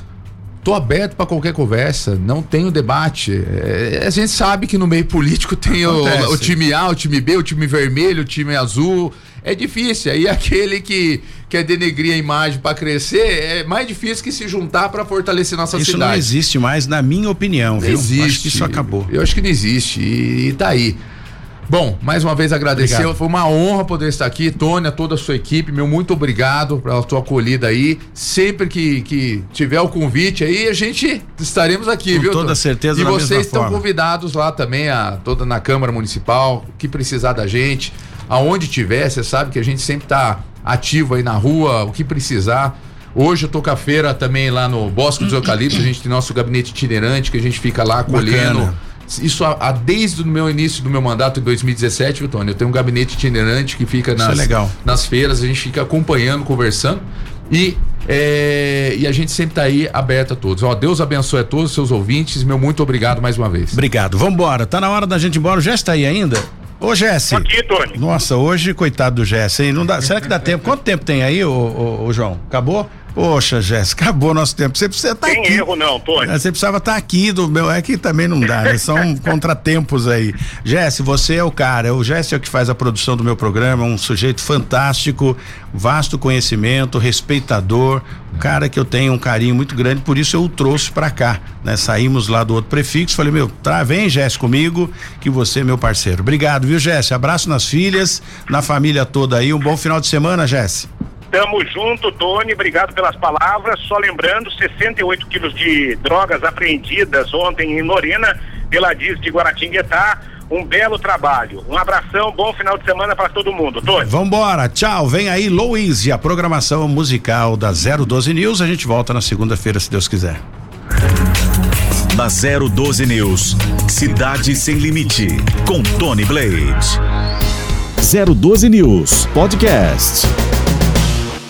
D: Tô aberto para qualquer conversa, não tenho debate. É, a gente sabe que no meio político tem o, o, time A, o time B, o time vermelho, o time azul. É difícil. Aí (laughs) aquele que quer denegrir a imagem para crescer é mais difícil que se juntar para fortalecer nossa
C: isso
D: cidade.
C: Isso não existe mais, na minha opinião, viu?
D: Existe. Acho que isso acabou. Eu acho que não existe. E, e tá aí. Bom, mais uma vez agradecer. Obrigado. Foi uma honra poder estar aqui. Tônia, toda a sua equipe, meu muito obrigado pela tua acolhida aí. Sempre que, que tiver o convite aí, a gente estaremos aqui,
C: Com
D: viu?
C: Com toda certeza.
D: E vocês estão forma. convidados lá também, a, toda na Câmara Municipal, que precisar da gente, aonde tiver, você sabe que a gente sempre está ativo aí na rua, o que precisar. Hoje eu tô com a feira também lá no Bosque dos Eucaliptos, a gente tem nosso gabinete itinerante que a gente fica lá colhendo. Isso a, a, desde o meu início do meu mandato em 2017, viu, Tony? Eu tenho um gabinete itinerante que fica nas,
C: é
D: nas feiras, a gente fica acompanhando, conversando. E, é, e a gente sempre está aí aberto a todos. Ó, Deus abençoe a todos os seus ouvintes. Meu muito obrigado mais uma vez.
C: Obrigado. Vamos embora. Tá na hora da gente ir embora. Já está aí ainda? Ô, Jesse.
E: Aqui, Tony.
C: Nossa, hoje, coitado do Jesse, hein? Não dá, será que dá tempo? Quanto tempo tem aí, ô, ô, ô João? Acabou? Poxa, Jéssica, acabou nosso tempo. Você precisa estar tá
E: Tem
C: aqui.
E: erro não, Tony.
C: Você precisava estar tá aqui do meu, é que também não dá, né? São (laughs) contratempos aí. Jesse, você é o cara, o Jesse é o que faz a produção do meu programa, um sujeito fantástico, vasto conhecimento, respeitador, cara que eu tenho um carinho muito grande, por isso eu o trouxe para cá, né? Saímos lá do outro prefixo, falei, meu, tá, vem Jesse comigo, que você é meu parceiro. Obrigado, viu, Jesse? Abraço nas filhas, na família toda aí, um bom final de semana, Jesse.
E: Tamo junto, Tony. Obrigado pelas palavras. Só lembrando, 68 quilos de drogas apreendidas ontem em Lorena pela DIS de Guaratinguetá. Um belo trabalho. Um abração, bom final de semana para todo mundo. Tony.
C: Vambora, tchau. Vem aí Louise, a programação musical da 012 News. A gente volta na segunda-feira, se Deus quiser.
B: Da 012 News, Cidade Sem Limite, com Tony Blade.
A: 012 News Podcast.